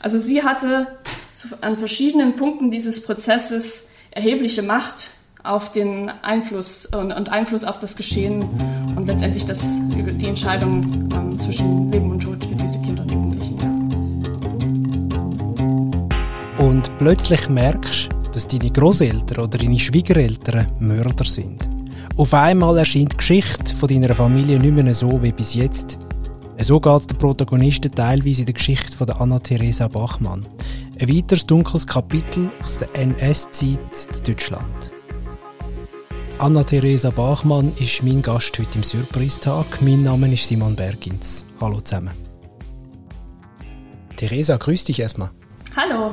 Also sie hatte an verschiedenen Punkten dieses Prozesses erhebliche Macht auf den Einfluss und, Einfluss auf das Geschehen und letztendlich das, die Entscheidung ähm, zwischen Leben und Tod für diese Kinder und Jugendlichen. Und plötzlich merkst, dass deine Großeltern oder deine Schwiegereltern Mörder sind. Auf einmal erscheint die Geschichte von deiner Familie nicht mehr so wie bis jetzt. So geht es den Protagonisten teilweise in der Geschichte von Anna-Theresa Bachmann. Ein weiteres dunkles Kapitel aus der NS-Zeit in Deutschland. Anna-Theresa Bachmann ist mein Gast heute im Surprise-Tag. Mein Name ist Simon Bergins. Hallo zusammen. Theresa, grüß dich erstmal. Hallo,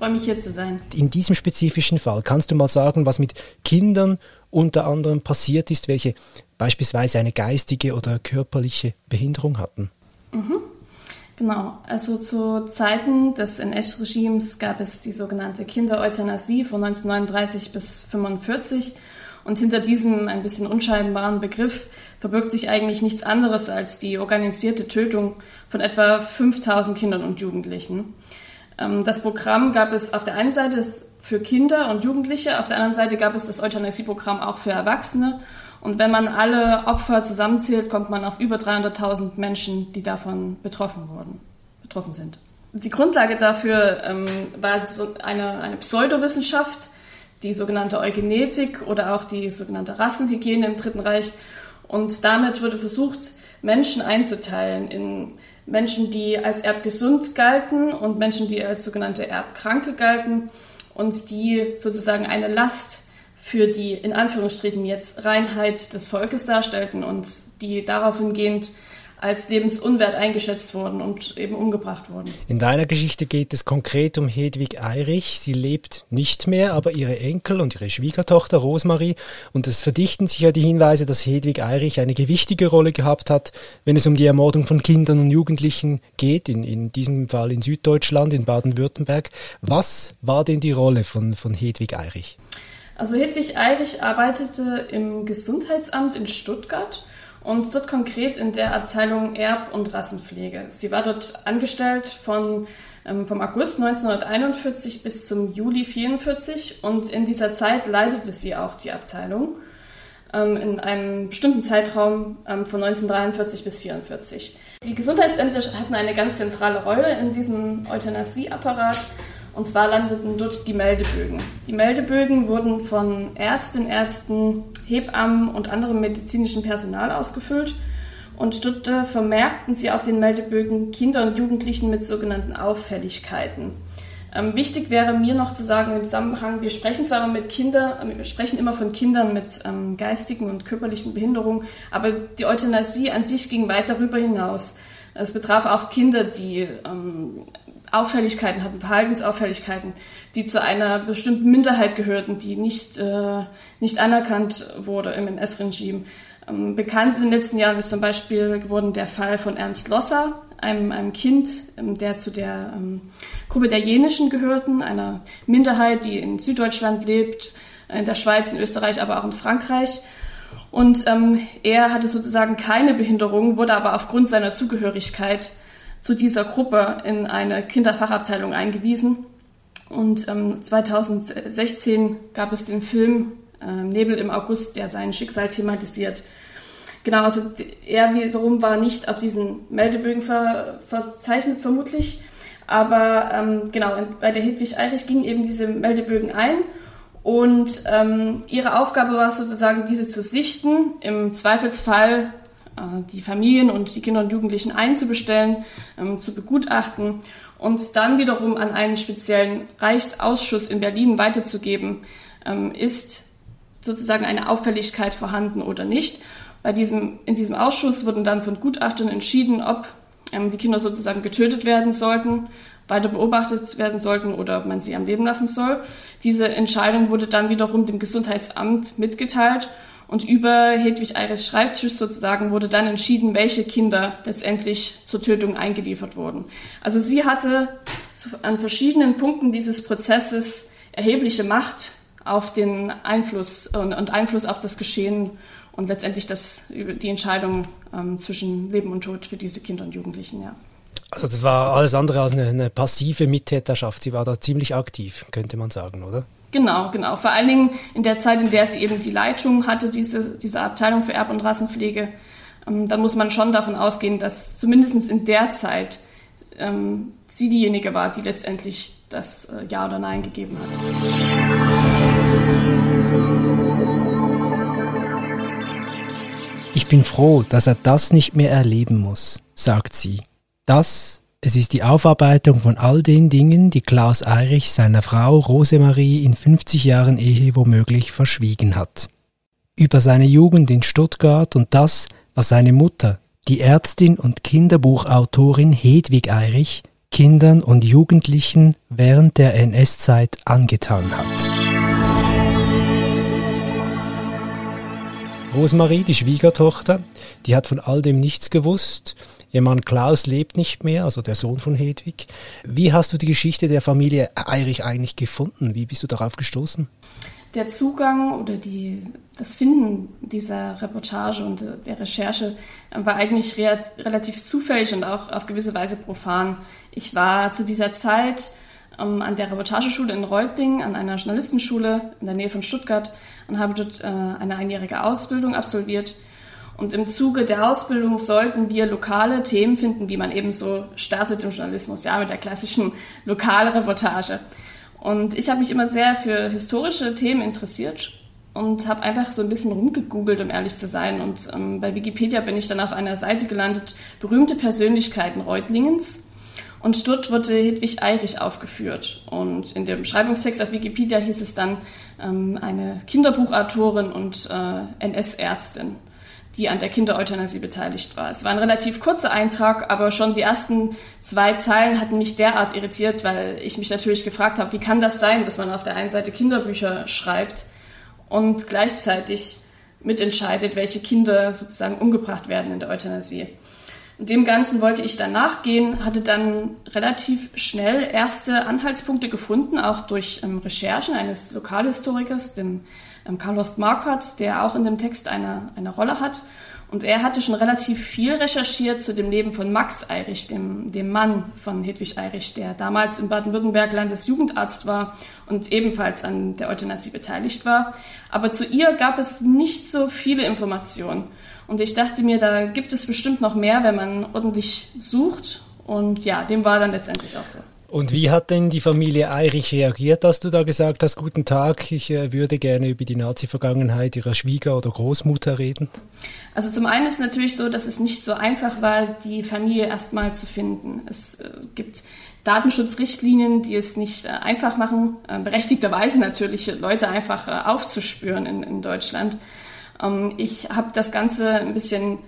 freue mich hier zu sein. In diesem spezifischen Fall kannst du mal sagen, was mit Kindern unter anderem passiert ist, welche beispielsweise eine geistige oder körperliche Behinderung hatten. Mhm. Genau, also zu Zeiten des NS-Regimes gab es die sogenannte Kindereuthanasie von 1939 bis 1945 und hinter diesem ein bisschen unscheinbaren Begriff verbirgt sich eigentlich nichts anderes als die organisierte Tötung von etwa 5000 Kindern und Jugendlichen. Ähm, das Programm gab es auf der einen Seite für Kinder und Jugendliche, auf der anderen Seite gab es das Euthanasieprogramm auch für Erwachsene und wenn man alle Opfer zusammenzählt, kommt man auf über 300.000 Menschen, die davon betroffen wurden, betroffen sind. Die Grundlage dafür ähm, war so eine, eine Pseudowissenschaft, die sogenannte Eugenetik oder auch die sogenannte Rassenhygiene im Dritten Reich. Und damit wurde versucht, Menschen einzuteilen in Menschen, die als erbgesund galten und Menschen, die als sogenannte Erbkranke galten und die sozusagen eine Last für die in Anführungsstrichen jetzt Reinheit des Volkes darstellten und die daraufhin gehend als lebensunwert eingeschätzt wurden und eben umgebracht wurden. In deiner Geschichte geht es konkret um Hedwig Eirich. Sie lebt nicht mehr, aber ihre Enkel und ihre Schwiegertochter Rosmarie. Und es verdichten sich ja die Hinweise, dass Hedwig Eirich eine gewichtige Rolle gehabt hat, wenn es um die Ermordung von Kindern und Jugendlichen geht, in, in diesem Fall in Süddeutschland, in Baden-Württemberg. Was war denn die Rolle von, von Hedwig Eirich? Also Hedwig Eirich arbeitete im Gesundheitsamt in Stuttgart und dort konkret in der Abteilung Erb- und Rassenpflege. Sie war dort angestellt von, ähm, vom August 1941 bis zum Juli 1944 und in dieser Zeit leitete sie auch die Abteilung ähm, in einem bestimmten Zeitraum ähm, von 1943 bis 1944. Die Gesundheitsämter hatten eine ganz zentrale Rolle in diesem Euthanasieapparat und zwar landeten dort die Meldebögen. Die Meldebögen wurden von Ärztinnen, Ärzten, Hebammen und anderem medizinischen Personal ausgefüllt. Und dort äh, vermerkten sie auf den Meldebögen Kinder und Jugendlichen mit sogenannten Auffälligkeiten. Ähm, wichtig wäre mir noch zu sagen im Zusammenhang, wir sprechen zwar immer mit Kindern, wir sprechen immer von Kindern mit ähm, geistigen und körperlichen Behinderungen, aber die Euthanasie an sich ging weit darüber hinaus. Es betraf auch Kinder, die ähm, Auffälligkeiten hatten, Verhaltensauffälligkeiten, die zu einer bestimmten Minderheit gehörten, die nicht, äh, nicht anerkannt wurde im NS-Regime. Ähm, bekannt in den letzten Jahren ist zum Beispiel geworden der Fall von Ernst Losser, einem, einem Kind, ähm, der zu der ähm, Gruppe der Jenischen gehörten, einer Minderheit, die in Süddeutschland lebt, in der Schweiz, in Österreich, aber auch in Frankreich. Und ähm, er hatte sozusagen keine Behinderung, wurde aber aufgrund seiner Zugehörigkeit zu dieser Gruppe in eine Kinderfachabteilung eingewiesen. Und ähm, 2016 gab es den Film äh, Nebel im August, der sein Schicksal thematisiert. Genau, also er wiederum war nicht auf diesen Meldebögen ver verzeichnet, vermutlich. Aber ähm, genau, bei der Hedwig Eirich gingen eben diese Meldebögen ein und ähm, ihre Aufgabe war sozusagen, diese zu sichten, im Zweifelsfall die Familien und die Kinder und Jugendlichen einzubestellen, ähm, zu begutachten und dann wiederum an einen speziellen Reichsausschuss in Berlin weiterzugeben, ähm, ist sozusagen eine Auffälligkeit vorhanden oder nicht. Bei diesem, in diesem Ausschuss wurden dann von Gutachtern entschieden, ob ähm, die Kinder sozusagen getötet werden sollten, weiter beobachtet werden sollten oder ob man sie am Leben lassen soll. Diese Entscheidung wurde dann wiederum dem Gesundheitsamt mitgeteilt und über Hedwig Eires Schreibtisch sozusagen wurde dann entschieden, welche Kinder letztendlich zur Tötung eingeliefert wurden. Also sie hatte an verschiedenen Punkten dieses Prozesses erhebliche Macht auf den Einfluss und, Einfluss auf das Geschehen und letztendlich das, die Entscheidung ähm, zwischen Leben und Tod für diese Kinder und Jugendlichen. Ja. Also das war alles andere als eine, eine passive Mittäterschaft. Sie war da ziemlich aktiv, könnte man sagen, oder? Genau, genau. Vor allen Dingen in der Zeit, in der sie eben die Leitung hatte, diese, diese Abteilung für Erb- und Rassenpflege, ähm, dann muss man schon davon ausgehen, dass zumindest in der Zeit ähm, sie diejenige war, die letztendlich das äh, Ja oder Nein gegeben hat. Ich bin froh, dass er das nicht mehr erleben muss, sagt sie. Das, es ist die Aufarbeitung von all den Dingen, die Klaus Eirich seiner Frau Rosemarie in 50 Jahren Ehe womöglich verschwiegen hat. Über seine Jugend in Stuttgart und das, was seine Mutter, die Ärztin und Kinderbuchautorin Hedwig Eirich, Kindern und Jugendlichen während der NS-Zeit angetan hat. Rosemarie, die Schwiegertochter, die hat von all dem nichts gewusst. Ihr Mann Klaus lebt nicht mehr, also der Sohn von Hedwig. Wie hast du die Geschichte der Familie Eirich eigentlich gefunden? Wie bist du darauf gestoßen? Der Zugang oder die, das Finden dieser Reportage und der Recherche war eigentlich re relativ zufällig und auch auf gewisse Weise profan. Ich war zu dieser Zeit ähm, an der Reportageschule in Reutlingen, an einer Journalistenschule in der Nähe von Stuttgart und habe dort äh, eine einjährige Ausbildung absolviert. Und im Zuge der Ausbildung sollten wir lokale Themen finden, wie man eben so startet im Journalismus, ja, mit der klassischen Lokalreportage. Und ich habe mich immer sehr für historische Themen interessiert und habe einfach so ein bisschen rumgegoogelt, um ehrlich zu sein. Und ähm, bei Wikipedia bin ich dann auf einer Seite gelandet, berühmte Persönlichkeiten Reutlingens. Und dort wurde Hedwig Eirich aufgeführt. Und in dem Beschreibungstext auf Wikipedia hieß es dann ähm, eine Kinderbuchautorin und äh, NS-Ärztin, die an der Kindereuthanasie beteiligt war. Es war ein relativ kurzer Eintrag, aber schon die ersten zwei Zeilen hatten mich derart irritiert, weil ich mich natürlich gefragt habe, wie kann das sein, dass man auf der einen Seite Kinderbücher schreibt und gleichzeitig mitentscheidet, welche Kinder sozusagen umgebracht werden in der Euthanasie. Dem Ganzen wollte ich dann nachgehen, hatte dann relativ schnell erste Anhaltspunkte gefunden, auch durch ähm, Recherchen eines Lokalhistorikers, dem ähm, Carlos Marquardt, der auch in dem Text eine, eine Rolle hat. Und er hatte schon relativ viel recherchiert zu dem Leben von Max Eirich, dem, dem Mann von Hedwig Eirich, der damals in Baden-Württemberg Landesjugendarzt war und ebenfalls an der Euthanasie beteiligt war. Aber zu ihr gab es nicht so viele Informationen. Und ich dachte mir, da gibt es bestimmt noch mehr, wenn man ordentlich sucht. Und ja, dem war dann letztendlich auch so. Und wie hat denn die Familie Eirich reagiert, dass du da gesagt hast, guten Tag, ich äh, würde gerne über die Nazi-Vergangenheit ihrer Schwieger- oder Großmutter reden? Also zum einen ist natürlich so, dass es nicht so einfach war, die Familie erstmal zu finden. Es äh, gibt Datenschutzrichtlinien, die es nicht äh, einfach machen, berechtigterweise natürlich Leute einfach aufzuspüren in, in Deutschland. Ähm, ich habe das Ganze ein bisschen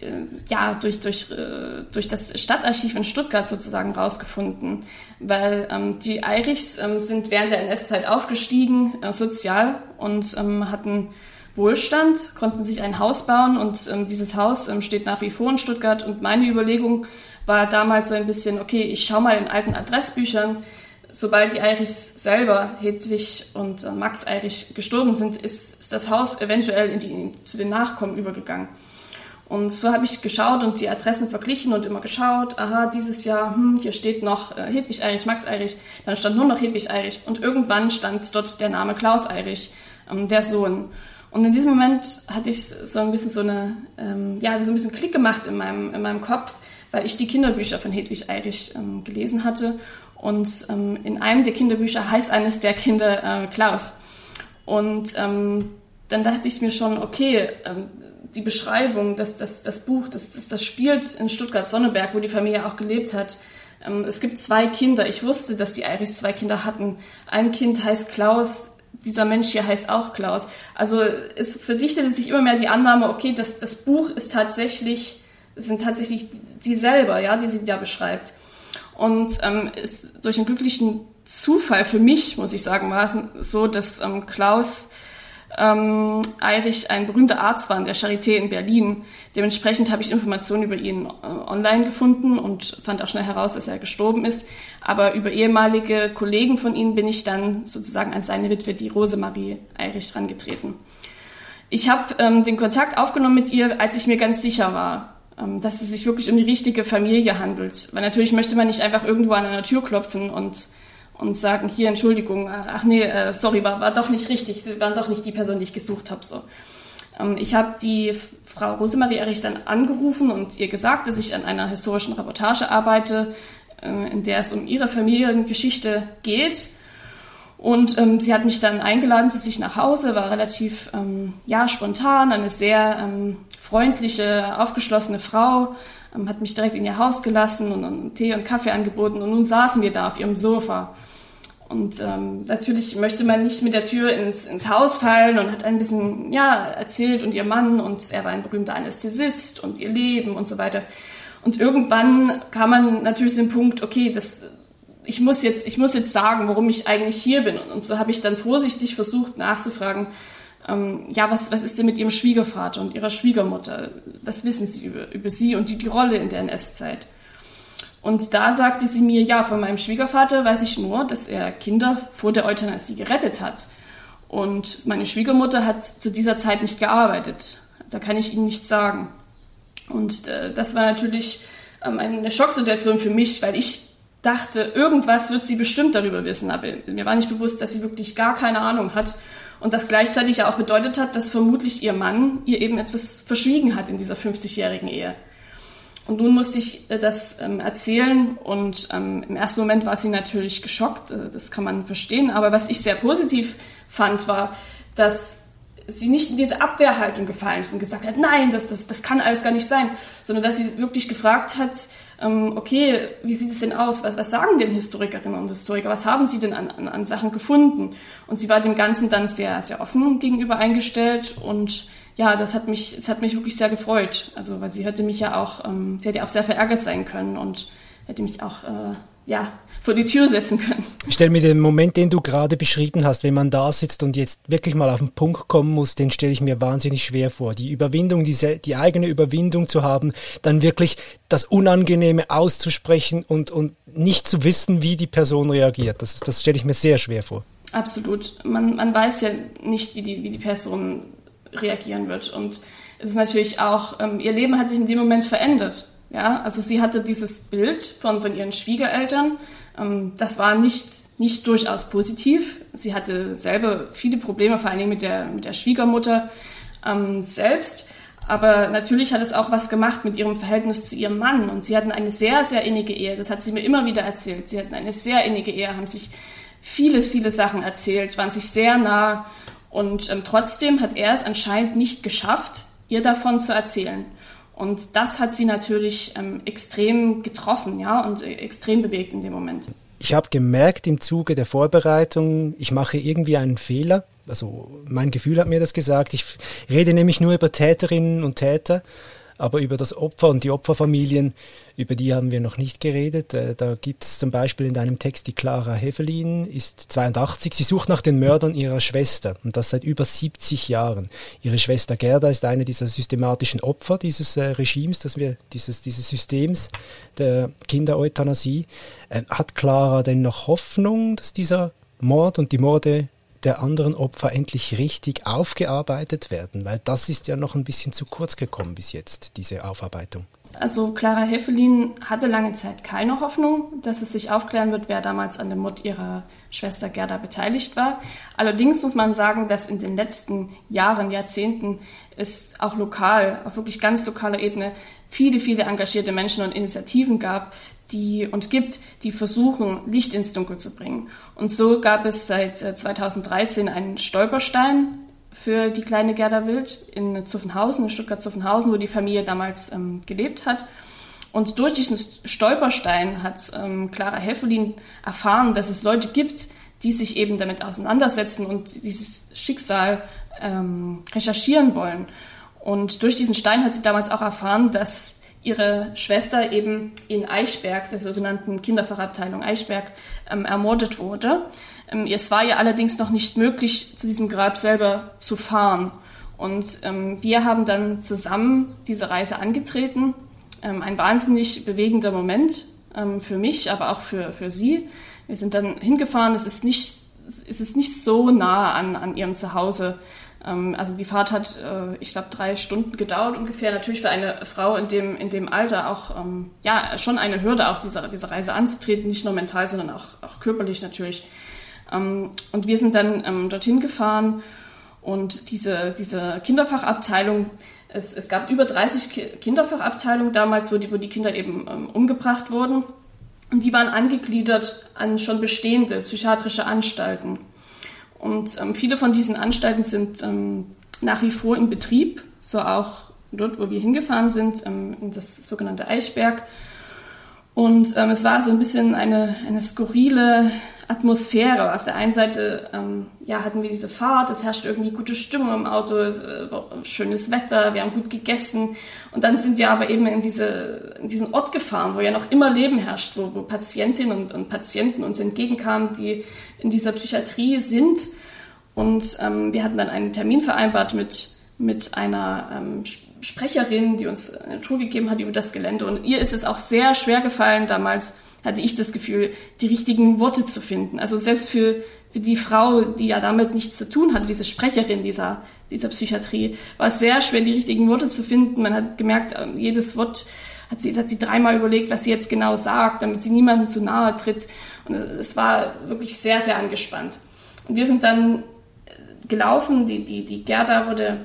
äh, ja, durch, durch, äh, durch das Stadtarchiv in Stuttgart sozusagen rausgefunden, weil ähm, die Eirichs ähm, sind während der NS-Zeit aufgestiegen, äh, sozial und ähm, hatten Wohlstand, konnten sich ein Haus bauen und ähm, dieses Haus ähm, steht nach wie vor in Stuttgart. Und meine Überlegung war damals so ein bisschen, okay, ich schaue mal in alten Adressbüchern, sobald die Eirichs selber, Hedwig und äh, Max Eirich, gestorben sind, ist, ist das Haus eventuell die, zu den Nachkommen übergegangen. Und so habe ich geschaut und die Adressen verglichen und immer geschaut, aha, dieses Jahr, hm, hier steht noch äh, Hedwig Eirich, Max Eirich, dann stand nur noch Hedwig Eirich und irgendwann stand dort der Name Klaus Eirich, ähm, der Sohn. Und in diesem Moment hatte ich so ein bisschen so eine, ähm, ja, so ein bisschen Klick gemacht in meinem, in meinem Kopf, weil ich die Kinderbücher von Hedwig Eirich ähm, gelesen hatte und ähm, in einem der Kinderbücher heißt eines der Kinder äh, Klaus. Und ähm, dann dachte ich mir schon, okay, ähm, die Beschreibung, das, das, das Buch, das, das, das spielt in Stuttgart-Sonneberg, wo die Familie auch gelebt hat. Ähm, es gibt zwei Kinder. Ich wusste, dass die Eirichs zwei Kinder hatten. Ein Kind heißt Klaus, dieser Mensch hier heißt auch Klaus. Also es verdichtete sich immer mehr die Annahme, okay, das, das Buch ist tatsächlich, sind tatsächlich die selber, ja, die sie da beschreibt. Und ähm, ist durch einen glücklichen Zufall für mich, muss ich sagen, war es so, dass ähm, Klaus ähm, Eirich ein berühmter Arzt war in der Charité in Berlin. Dementsprechend habe ich Informationen über ihn äh, online gefunden und fand auch schnell heraus, dass er gestorben ist. Aber über ehemalige Kollegen von ihm bin ich dann sozusagen an seine Witwe, die Rosemarie Eirich, herangetreten. Ich habe ähm, den Kontakt aufgenommen mit ihr, als ich mir ganz sicher war, dass es sich wirklich um die richtige Familie handelt. Weil natürlich möchte man nicht einfach irgendwo an einer Tür klopfen und, und sagen, hier, Entschuldigung, ach nee, äh, sorry, war, war doch nicht richtig, Sie waren doch nicht die Person, die ich gesucht habe. So. Ähm, ich habe die Frau Rosemarie Erich dann angerufen und ihr gesagt, dass ich an einer historischen Reportage arbeite, äh, in der es um ihre Familiengeschichte geht. Und ähm, sie hat mich dann eingeladen zu sich nach Hause, war relativ ähm, ja, spontan, eine sehr ähm, freundliche, aufgeschlossene Frau, ähm, hat mich direkt in ihr Haus gelassen und, und Tee und Kaffee angeboten und nun saßen wir da auf ihrem Sofa. Und ähm, natürlich möchte man nicht mit der Tür ins, ins Haus fallen und hat ein bisschen ja, erzählt und ihr Mann und er war ein berühmter Anästhesist und ihr Leben und so weiter. Und irgendwann kam man natürlich zu dem Punkt, okay, das, ich, muss jetzt, ich muss jetzt sagen, warum ich eigentlich hier bin. Und, so habe ich dann vorsichtig versucht nachzufragen, ähm, ja, was, was ist denn mit Ihrem Schwiegervater und Ihrer Schwiegermutter? Was wissen Sie über, über Sie und die, die Rolle in der NS-Zeit? Und da sagte sie mir, ja, von meinem Schwiegervater weiß ich nur, dass er Kinder vor der Euthanasie gerettet hat. Und meine Schwiegermutter hat zu dieser Zeit nicht gearbeitet. Da kann ich Ihnen nichts sagen. Und äh, das war natürlich ähm, eine Schocksituation für mich, weil ich dachte, irgendwas wird sie bestimmt darüber wissen. Aber mir war nicht bewusst, dass sie wirklich gar keine Ahnung hat. Und das gleichzeitig ja auch bedeutet hat, dass vermutlich ihr Mann ihr eben etwas verschwiegen hat in dieser 50-jährigen Ehe. Und nun musste ich äh, das ähm, erzählen und ähm, im ersten Moment war sie natürlich geschockt, äh, das kann man verstehen. Aber was ich sehr positiv fand, war, dass sie nicht in diese Abwehrhaltung gefallen ist und gesagt hat, nein, das, das, das kann alles gar nicht sein, sondern dass sie wirklich gefragt hat, okay, wie sieht es denn aus? Was, was sagen denn Historikerinnen und Historiker? Was haben sie denn an, an, an Sachen gefunden? Und sie war dem Ganzen dann sehr, sehr offen gegenüber eingestellt und ja, das hat mich, das hat mich wirklich sehr gefreut. Also, weil sie hätte mich ja auch, ähm, sie hätte auch sehr verärgert sein können und hätte mich auch, äh, ja, vor die Tür setzen können. Ich stelle mir den Moment, den du gerade beschrieben hast, wenn man da sitzt und jetzt wirklich mal auf den Punkt kommen muss, den stelle ich mir wahnsinnig schwer vor. Die Überwindung, diese, die eigene Überwindung zu haben, dann wirklich das Unangenehme auszusprechen und, und nicht zu wissen, wie die Person reagiert. Das, das stelle ich mir sehr schwer vor. Absolut. Man, man weiß ja nicht, wie die, wie die Person reagieren wird. Und es ist natürlich auch, ähm, ihr Leben hat sich in dem Moment verändert. Ja, also sie hatte dieses Bild von, von ihren Schwiegereltern. Ähm, das war nicht, nicht durchaus positiv. Sie hatte selber viele Probleme, vor allen Dingen mit der, mit der Schwiegermutter ähm, selbst. Aber natürlich hat es auch was gemacht mit ihrem Verhältnis zu ihrem Mann. Und sie hatten eine sehr, sehr innige Ehe. Das hat sie mir immer wieder erzählt. Sie hatten eine sehr innige Ehe, haben sich viele, viele Sachen erzählt, waren sich sehr nah und ähm, trotzdem hat er es anscheinend nicht geschafft, ihr davon zu erzählen. Und das hat sie natürlich ähm, extrem getroffen, ja, und äh, extrem bewegt in dem Moment. Ich habe gemerkt im Zuge der Vorbereitung, ich mache irgendwie einen Fehler. Also mein Gefühl hat mir das gesagt. Ich rede nämlich nur über Täterinnen und Täter aber über das Opfer und die Opferfamilien, über die haben wir noch nicht geredet. Äh, da gibt es zum Beispiel in deinem Text die Clara Hevelin, ist 82. Sie sucht nach den Mördern ihrer Schwester und das seit über 70 Jahren. Ihre Schwester Gerda ist eine dieser systematischen Opfer dieses äh, Regimes, das wir, dieses, dieses Systems der Kindereuthanasie. Äh, hat Clara denn noch Hoffnung, dass dieser Mord und die Morde der anderen Opfer endlich richtig aufgearbeitet werden? Weil das ist ja noch ein bisschen zu kurz gekommen bis jetzt, diese Aufarbeitung. Also Clara Heffelin hatte lange Zeit keine Hoffnung, dass es sich aufklären wird, wer damals an dem Mord ihrer Schwester Gerda beteiligt war. Allerdings muss man sagen, dass in den letzten Jahren, Jahrzehnten es auch lokal, auf wirklich ganz lokaler Ebene, viele, viele engagierte Menschen und Initiativen gab, die und gibt, die versuchen, Licht ins Dunkel zu bringen. Und so gab es seit 2013 äh, einen Stolperstein für die kleine Gerda Wild in Zuffenhausen, in Stuttgart-Zuffenhausen, wo die Familie damals ähm, gelebt hat. Und durch diesen Stolperstein hat ähm, Clara Heffelin erfahren, dass es Leute gibt, die sich eben damit auseinandersetzen und dieses Schicksal ähm, recherchieren wollen. Und durch diesen Stein hat sie damals auch erfahren, dass ihre Schwester eben in Eichberg, der sogenannten Kinderfachabteilung Eichberg, ähm, ermordet wurde. Ähm, es war ihr allerdings noch nicht möglich, zu diesem Grab selber zu fahren. Und ähm, wir haben dann zusammen diese Reise angetreten. Ähm, ein wahnsinnig bewegender Moment ähm, für mich, aber auch für, für sie. Wir sind dann hingefahren. Es ist nicht, es ist nicht so nah an, an ihrem Zuhause also die Fahrt hat, äh, ich glaube, drei Stunden gedauert ungefähr. Natürlich für eine Frau in dem, in dem Alter auch ähm, ja, schon eine Hürde, auch diese, diese Reise anzutreten, nicht nur mental, sondern auch, auch körperlich natürlich. Ähm, und wir sind dann ähm, dorthin gefahren und diese, diese Kinderfachabteilung, es, es gab über 30 Kinderfachabteilungen damals, wo die, wo die Kinder eben ähm, umgebracht wurden. Und die waren angegliedert an schon bestehende psychiatrische Anstalten. Und ähm, viele von diesen Anstalten sind ähm, nach wie vor in Betrieb, so auch dort, wo wir hingefahren sind, ähm, in das sogenannte Eichberg. Und ähm, es war so ein bisschen eine, eine skurrile Atmosphäre. Auf der einen Seite ähm, ja, hatten wir diese Fahrt, es herrscht irgendwie gute Stimmung im Auto, es, äh, schönes Wetter, wir haben gut gegessen. Und dann sind wir aber eben in, diese, in diesen Ort gefahren, wo ja noch immer Leben herrscht, wo, wo Patientinnen und, und Patienten uns entgegenkamen, die in dieser Psychiatrie sind. Und ähm, wir hatten dann einen Termin vereinbart mit, mit einer ähm, Sprecherin, die uns eine Tour gegeben hat über das Gelände. Und ihr ist es auch sehr schwer gefallen, damals hatte ich das Gefühl, die richtigen Worte zu finden. Also selbst für, für die Frau, die ja damit nichts zu tun hatte, diese Sprecherin dieser, dieser Psychiatrie, war es sehr schwer, die richtigen Worte zu finden. Man hat gemerkt, ähm, jedes Wort hat sie, hat sie dreimal überlegt, was sie jetzt genau sagt, damit sie niemandem zu nahe tritt. Es war wirklich sehr, sehr angespannt. Und wir sind dann gelaufen, die, die, die Gerda wurde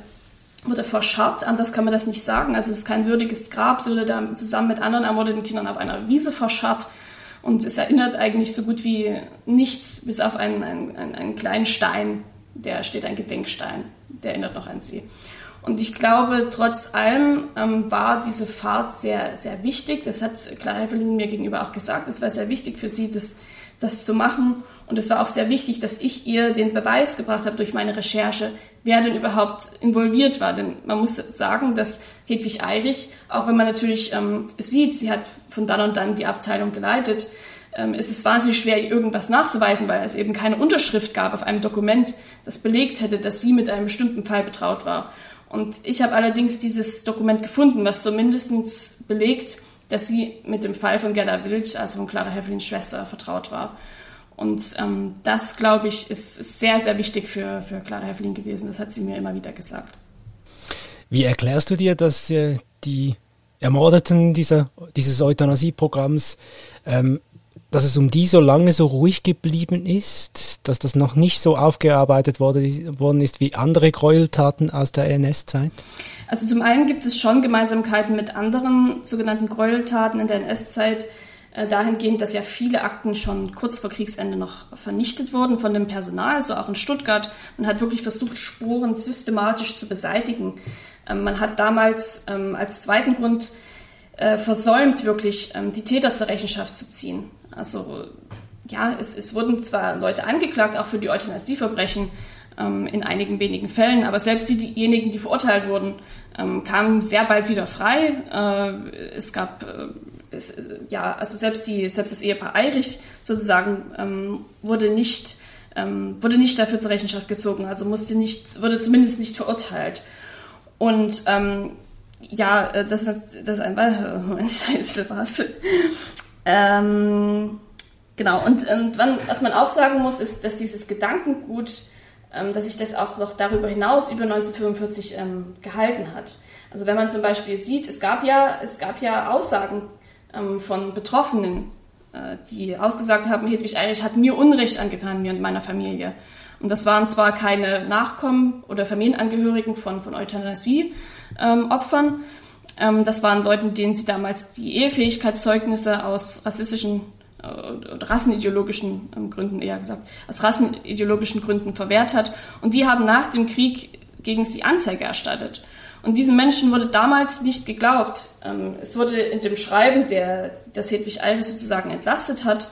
wurde verscharrt, anders kann man das nicht sagen. Also es ist kein würdiges Grab, sie wurde da zusammen mit anderen ermordeten Kindern auf einer Wiese verscharrt. Und es erinnert eigentlich so gut wie nichts, bis auf einen, einen, einen kleinen Stein, der steht ein Gedenkstein, der erinnert noch an sie. Und ich glaube, trotz allem ähm, war diese Fahrt sehr, sehr wichtig. Das hat Clara Hevelin mir gegenüber auch gesagt. Es war sehr wichtig für sie, das, das zu machen. Und es war auch sehr wichtig, dass ich ihr den Beweis gebracht habe durch meine Recherche, wer denn überhaupt involviert war. Denn man muss sagen, dass Hedwig Eirich, auch wenn man natürlich ähm, sieht, sie hat von dann und dann die Abteilung geleitet, ähm, ist es wahnsinnig schwer, irgendwas nachzuweisen, weil es eben keine Unterschrift gab auf einem Dokument, das belegt hätte, dass sie mit einem bestimmten Fall betraut war. Und ich habe allerdings dieses Dokument gefunden, was zumindest belegt, dass sie mit dem Fall von Gerda Wild, also von Clara Hevelins Schwester, vertraut war. Und ähm, das, glaube ich, ist, sehr, sehr wichtig für, für Clara Hevelin gewesen. Das hat sie mir immer wieder gesagt. Wie erklärst du dir, dass äh, die Ermordeten dieser, dieses Euthanasieprogramms, ähm, dass es um die so lange so ruhig geblieben ist, dass das noch nicht so aufgearbeitet worden ist wie andere Gräueltaten aus der NS-Zeit? Also zum einen gibt es schon Gemeinsamkeiten mit anderen sogenannten Gräueltaten in der NS-Zeit äh, dahingehend, dass ja viele Akten schon kurz vor Kriegsende noch vernichtet wurden von dem Personal, so auch in Stuttgart. Man hat wirklich versucht, Spuren systematisch zu beseitigen. Ähm, man hat damals ähm, als zweiten Grund äh, versäumt, wirklich ähm, die Täter zur Rechenschaft zu ziehen. Also ja, es, es wurden zwar Leute angeklagt, auch für die Euthanasieverbrechen, in einigen wenigen Fällen, aber selbst diejenigen, die verurteilt wurden, kamen sehr bald wieder frei. Äh, es gab es, ja, also selbst, die, selbst das Ehepaar Eirich sozusagen ähm, wurde nicht ähm, wurde nicht dafür zur Rechenschaft gezogen, also musste nicht, wurde zumindest nicht verurteilt. Und ähm, ja, äh, das ist, das ist ein Moment, ähm, genau, und, und wann, was man auch sagen muss, ist, dass dieses Gedankengut, ähm, dass sich das auch noch darüber hinaus über 1945 ähm, gehalten hat. Also wenn man zum Beispiel sieht, es gab ja, es gab ja Aussagen ähm, von Betroffenen, äh, die ausgesagt haben, Hedwig Eirich hat mir Unrecht angetan, mir und meiner Familie. Und das waren zwar keine Nachkommen oder Familienangehörigen von, von Euthanasie-Opfern, ähm, das waren Leute, denen sie damals die Ehefähigkeitszeugnisse aus rassistischen äh, rassenideologischen ähm, Gründen eher gesagt, aus rassenideologischen Gründen verwehrt hat. Und die haben nach dem Krieg gegen sie Anzeige erstattet. Und diesen Menschen wurde damals nicht geglaubt. Ähm, es wurde in dem Schreiben, der das Hedwig Eire sozusagen entlastet hat,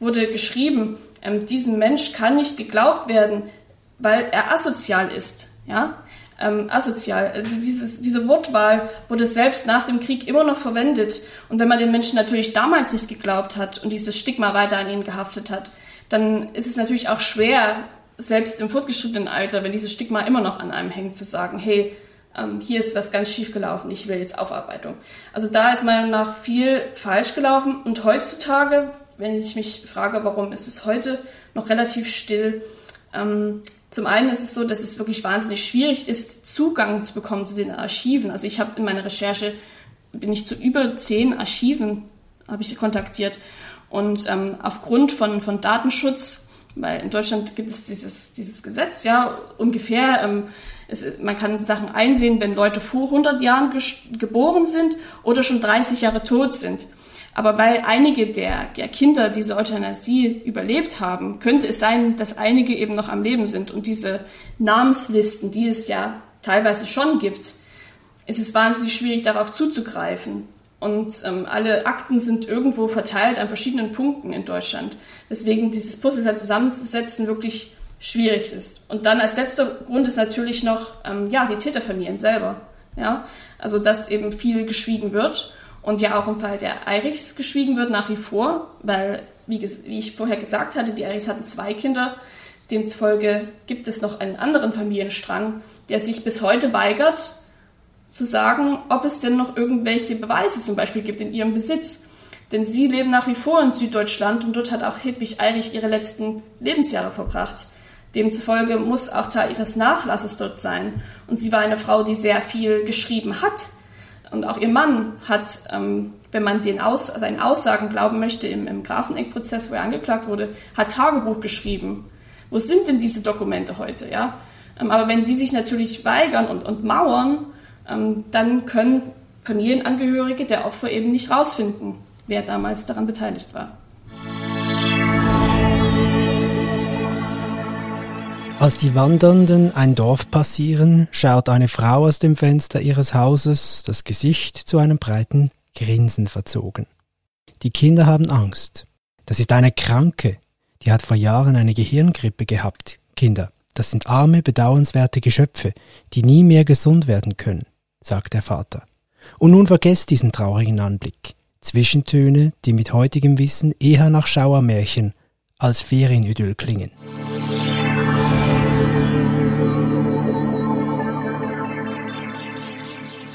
wurde geschrieben, ähm, diesem Mensch kann nicht geglaubt werden, weil er asozial ist. Ja? Ähm, asozial. Also dieses, diese Wortwahl wurde selbst nach dem Krieg immer noch verwendet. Und wenn man den Menschen natürlich damals nicht geglaubt hat und dieses Stigma weiter an ihn gehaftet hat, dann ist es natürlich auch schwer, selbst im fortgeschrittenen Alter, wenn dieses Stigma immer noch an einem hängt, zu sagen, hey, ähm, hier ist was ganz schief gelaufen, ich will jetzt Aufarbeitung. Also da ist meiner Meinung nach viel falsch gelaufen und heutzutage, wenn ich mich frage, warum ist es heute noch relativ still, ähm, Zum einen ist es so, dass es wirklich wahnsinnig schwierig ist, Zugang zu bekommen zu den Archiven. Also ich habe in meiner Recherche, bin ich zu über zehn Archiven, habe ich kontaktiert. Und ähm, aufgrund von, von Datenschutz, weil in Deutschland gibt es dieses, dieses Gesetz, ja, ungefähr, ähm, es, man kann Sachen einsehen, wenn Leute vor 100 Jahren geboren sind oder schon 30 Jahre tot sind. Aber weil einige der, der Kinder diese Euthanasie überlebt haben, könnte es sein, dass einige eben noch am Leben sind. Und diese Namenslisten, die es ja teilweise schon gibt, ist es wahnsinnig schwierig, darauf zuzugreifen. Und ähm, alle Akten sind irgendwo verteilt an verschiedenen Punkten in Deutschland. Weswegen dieses Puzzle zusammenzusetzen wirklich schwierig ist. Und dann als letzter Grund ist natürlich noch ähm, ja, die Täterfamilien selber. Ja? Also dass eben viel geschwiegen wird und ja auch im Fall der Eirichs geschwiegen wird nach wie vor, weil, wie, wie ich vorher gesagt hatte, die Eirichs hatten zwei Kinder. Demzufolge gibt es noch einen anderen Familienstrang, der sich bis heute weigert, zu sagen, ob es denn noch irgendwelche Beweise zum Beispiel gibt in ihrem Besitz. Denn sie leben nach wie vor in Süddeutschland und dort hat auch Hedwig Eirich ihre letzten Lebensjahre verbracht. Demzufolge muss auch Teil ihres Nachlasses dort sein. Und sie war eine Frau, die sehr viel geschrieben hat und auch ihr Mann hat, ähm, wenn man den Aus, seinen Aussagen glauben möchte, im, im Grafeneck-Prozess, wo er angeklagt wurde, hat Tagebuch geschrieben. Wo sind denn diese Dokumente heute? Ja? Ähm, aber wenn die sich natürlich weigern und, und mauern, ähm, dann können Familienangehörige der Opfer eben nicht rausfinden, wer damals daran beteiligt war. Als die Wandernden ein Dorf passieren, schaut eine Frau aus dem Fenster ihres Hauses, das Gesicht zu einem breiten Grinsen verzogen. Die Kinder haben Angst. Das ist eine Kranke, die hat vor Jahren eine Gehirngrippe gehabt. Kinder, das sind arme, bedauernswerte Geschöpfe, die nie mehr gesund werden können, sagt der Vater. Und nun vergesst diesen traurigen Anblick. Zwischentöne, die mit heutigem Wissen eher nach Schauermärchen als Ferienidyll klingen.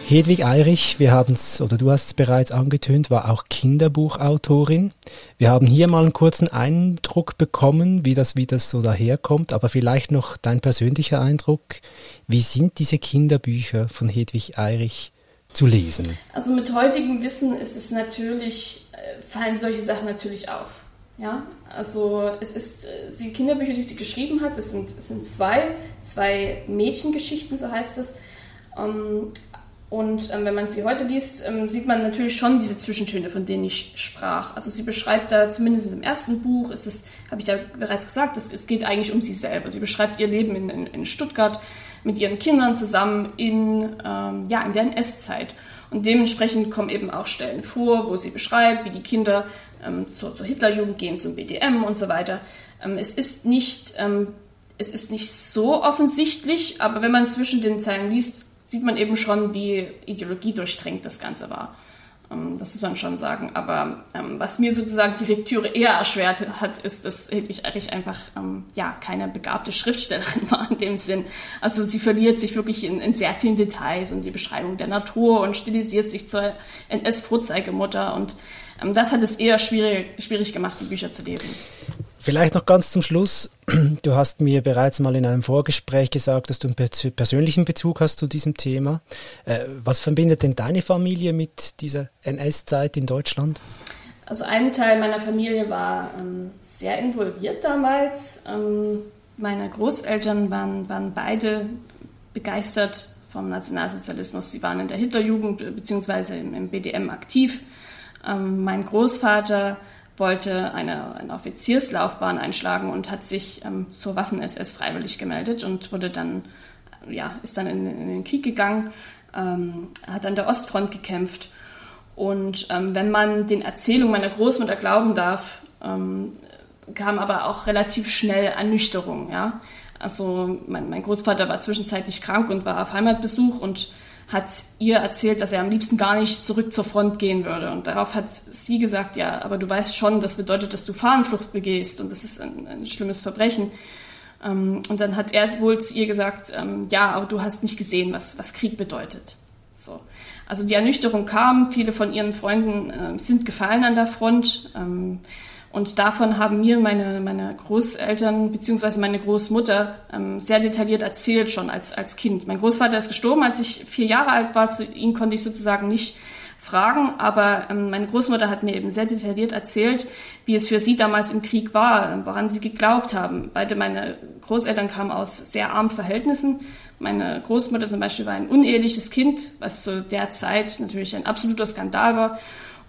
Hedwig Eirich, wir haben es, oder du hast es bereits angetönt, war auch Kinderbuchautorin. Wir haben hier mal einen kurzen Eindruck bekommen, wie das, wie das so daherkommt, aber vielleicht noch dein persönlicher Eindruck. Wie sind diese Kinderbücher von Hedwig Eirich zu lesen? Also mit heutigem Wissen ist es natürlich, äh, fallen solche Sachen natürlich auf. Ja, also es ist äh, die Kinderbücher, die sie geschrieben hat, das sind, das sind zwei, zwei Mädchengeschichten, so heißt es. Und ähm, wenn man sie heute liest, ähm, sieht man natürlich schon diese Zwischentöne, von denen ich sprach. Also sie beschreibt da, zumindest im ersten Buch, ist es, habe ich ja bereits gesagt, es, es geht eigentlich um sie selber. Sie beschreibt ihr Leben in, in, in Stuttgart mit ihren Kindern zusammen in, ähm, ja, in der NS-Zeit. Und dementsprechend kommen eben auch Stellen vor, wo sie beschreibt, wie die Kinder ähm, zur, zur Hitlerjugend gehen, zum BDM und so weiter. Ähm, es ist nicht, ähm, es ist nicht so offensichtlich, aber wenn man zwischen den Zeilen liest, sieht man eben schon, wie ideologiedurchdrängt das Ganze war. Ähm, das muss man schon sagen. Aber ähm, was mir sozusagen die Lektüre eher erschwert hat, ist, dass Hedwig Erich einfach ähm, ja, keine begabte Schriftstellerin war in dem Sinn. Also sie verliert sich wirklich in, in sehr vielen Details und die Beschreibung der Natur und stilisiert sich zur NS-Vorzeigemutter. Und ähm, das hat es eher schwierig, schwierig gemacht, die Bücher zu lesen. Vielleicht noch ganz zum Schluss. Du hast mir bereits mal in einem Vorgespräch gesagt, dass du einen persönlichen Bezug hast zu diesem Thema. Äh, was verbindet denn deine Familie mit dieser NS-Zeit in Deutschland? Also ein Teil meiner Familie war ähm, sehr involviert damals. Ähm, meine Großeltern waren, waren beide begeistert vom Nationalsozialismus. Sie waren in der Hitlerjugend bzw. Im, BDM aktiv. Ähm, mein Großvater wollte eine, eine Offizierslaufbahn einschlagen und hat sich ähm, zur Waffen-SS freiwillig gemeldet und wurde dann, ja, ist dann in, in den Krieg gegangen, ähm, hat an der Ostfront gekämpft. Und ähm, wenn man den Erzählungen meiner Großmutter glauben darf, ähm, kam aber auch relativ schnell Ernüchterung. Ja? Also mein, mein Großvater war zwischenzeitlich krank und war auf Heimatbesuch und hat ihr erzählt, dass er am liebsten gar nicht zurück zur Front gehen würde. Und darauf hat sie gesagt, ja, aber du weißt schon, das bedeutet, dass du Fahnenflucht begehst und das ist ein, ein schlimmes Verbrechen. Ähm, und dann hat er wohl zu ihr gesagt, ähm, ja, aber du hast nicht gesehen, was, was Krieg bedeutet. So. Also die Ernüchterung kam, viele von ihren Freunden äh, sind gefallen an der Front. Ähm, Und davon haben mir meine, meine Großeltern bzw. meine Großmutter ähm, sehr detailliert erzählt schon als, als Kind. Mein Großvater ist gestorben, als ich vier Jahre alt war. Zu ihm konnte ich sozusagen nicht fragen, aber ähm, meine Großmutter hat mir eben sehr detailliert erzählt, wie es für sie damals im Krieg war, woran sie geglaubt haben. Beide meine Großeltern kamen aus sehr armen Verhältnissen. Meine Großmutter zum Beispiel war ein uneheliches Kind, was zu der Zeit natürlich ein absoluter Skandal war.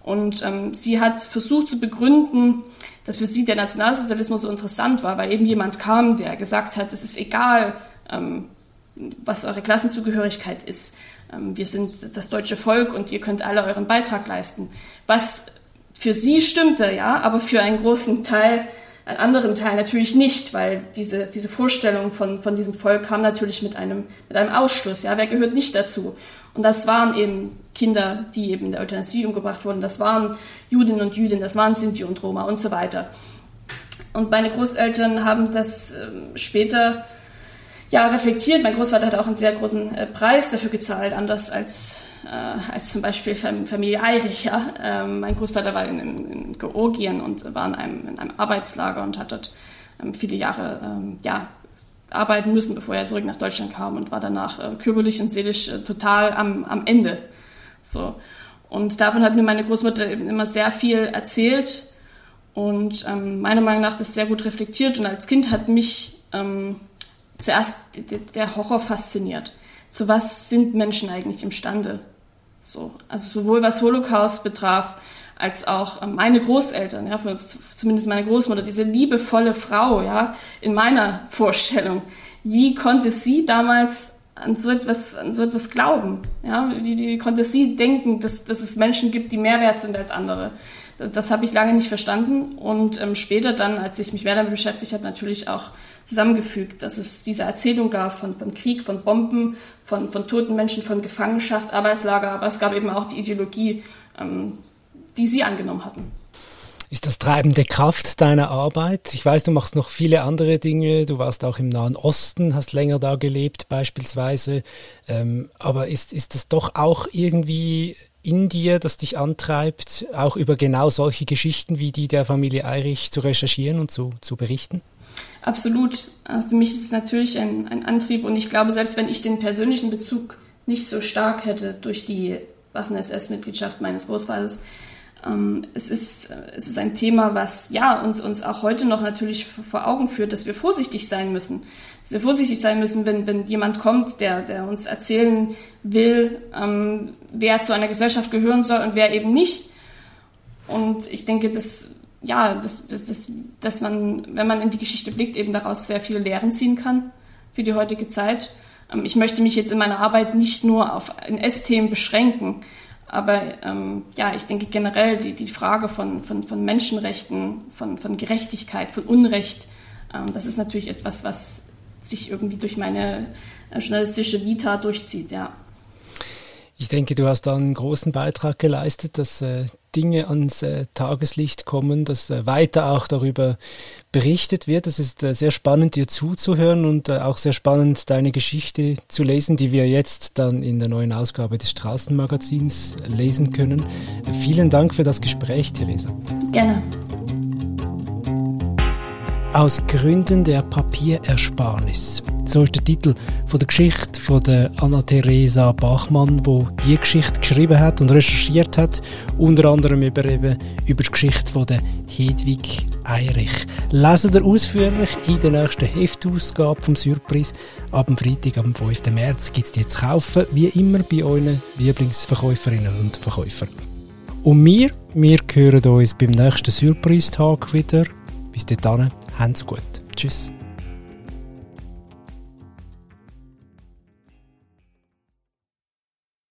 Und ähm, sie hat versucht zu begründen, dass für sie der Nationalsozialismus so interessant war, weil eben jemand kam, der gesagt hat, es ist egal, ähm, was eure Klassenzugehörigkeit ist. Ähm, wir sind das deutsche Volk und ihr könnt alle euren Beitrag leisten. Was für sie stimmte, ja, aber für einen großen Teil, einen anderen Teil natürlich nicht, weil diese, diese Vorstellung von, von diesem Volk kam natürlich mit einem, mit einem Ausschluss, ja, wer gehört nicht dazu? Und das waren eben Kinder, die eben in der Euthanasie umgebracht wurden. Das waren Judinnen und Juden, das waren Sinti und Roma und so weiter. Und meine Großeltern haben das ähm, später ja, reflektiert. Mein Großvater hat auch einen sehr großen äh, Preis dafür gezahlt, anders als, äh, als zum Beispiel Familie Eirich. Ja? Ähm, mein Großvater war in, in, in, Georgien und war in einem, in einem Arbeitslager und hat dort ähm, viele Jahre ähm, ja, arbeiten müssen, bevor er zurück nach Deutschland kam und war danach äh, körperlich und seelisch äh, total am, am Ende. So. Und davon hat mir meine Großmutter eben immer sehr viel erzählt und ähm, meiner Meinung nach das sehr gut reflektiert. Und als Kind hat mich ähm, zuerst der Horror fasziniert. Zu was sind Menschen eigentlich imstande? So, also sowohl was Holocaust betraf, als auch ähm, meine Großeltern, ja, zumindest meine Großmutter, diese liebevolle Frau, ja, in meiner Vorstellung. Wie konnte sie damals an so etwas, an so etwas glauben? Ja, wie, wie konnte sie denken, dass, dass es Menschen gibt, die mehr wert sind als andere? Das, das habe ich lange nicht verstanden und ähm, später dann, als ich mich mehr damit beschäftigt habe, natürlich auch zusammengefügt, dass es diese Erzählung gab von, von Krieg, von Bomben, von, von toten Menschen, von Gefangenschaft, Arbeitslager, aber es gab eben auch die Ideologie, ähm, die sie angenommen hatten. Ist das treibende Kraft deiner Arbeit? Ich weiß, du machst noch viele andere Dinge. Du warst auch im Nahen Osten, hast länger da gelebt beispielsweise. Ähm, aber ist, ist das doch auch irgendwie in dir, das dich antreibt, auch über genau solche Geschichten wie die der Familie Eirich zu recherchieren und zu, zu berichten? Absolut. Äh, für mich ist es natürlich ein, ein Antrieb und ich glaube, selbst wenn ich den persönlichen Bezug nicht so stark hätte durch die Waffen-SS-Mitgliedschaft meines Großvaters, ähm, es, ist, es ist ein Thema, was ja uns, uns auch heute noch natürlich vor Augen führt, dass wir vorsichtig sein müssen. Wir vorsichtig sein müssen, wenn, wenn jemand kommt, der, der uns erzählen will, ähm, wer zu einer Gesellschaft gehören soll und wer eben nicht. Und ich denke, dass ja, dass, dass, dass, dass man, wenn man in die Geschichte blickt, eben daraus sehr viele Lehren ziehen kann für die heutige Zeit. Ähm, ich möchte mich jetzt in meiner Arbeit nicht nur auf NS-Themen beschränken, aber ähm, ja, ich denke generell die, die Frage von, von, von Menschenrechten, von, von Gerechtigkeit, von Unrecht, ähm, das ist natürlich etwas, was sich irgendwie durch meine äh, journalistische Vita durchzieht, ja. Ich denke, du hast da einen großen Beitrag geleistet, dass äh, Dinge ans äh, Tageslicht kommen, dass äh, weiter auch darüber berichtet wird. Es ist äh, sehr spannend, dir zuzuhören und äh, auch sehr spannend, deine Geschichte zu lesen, die wir jetzt dann in der neuen Ausgabe des Straßenmagazins lesen können. Vielen Dank für das Gespräch, Theresa. Gerne. Aus Gründen der Papierersparnis. So ist der Titel von der Geschichte von der Anna-Theresa Bachmann, wo die Geschichte geschrieben hat und recherchiert hat, unter anderem über, eben, über die Geschichte von der Hedwig Eirich. Lesen ihr ausführlich in der nächsten Heftausgabe vom Surprise. Ab dem Freitag, am 5. März, gibt es die zu kaufen, wie immer bei euren Lieblingsverkäuferinnen und Verkäufern. Und wir, wir hören uns beim nächsten Surprise-Tag wieder. Bis dahin, habt's gut. Tschüss.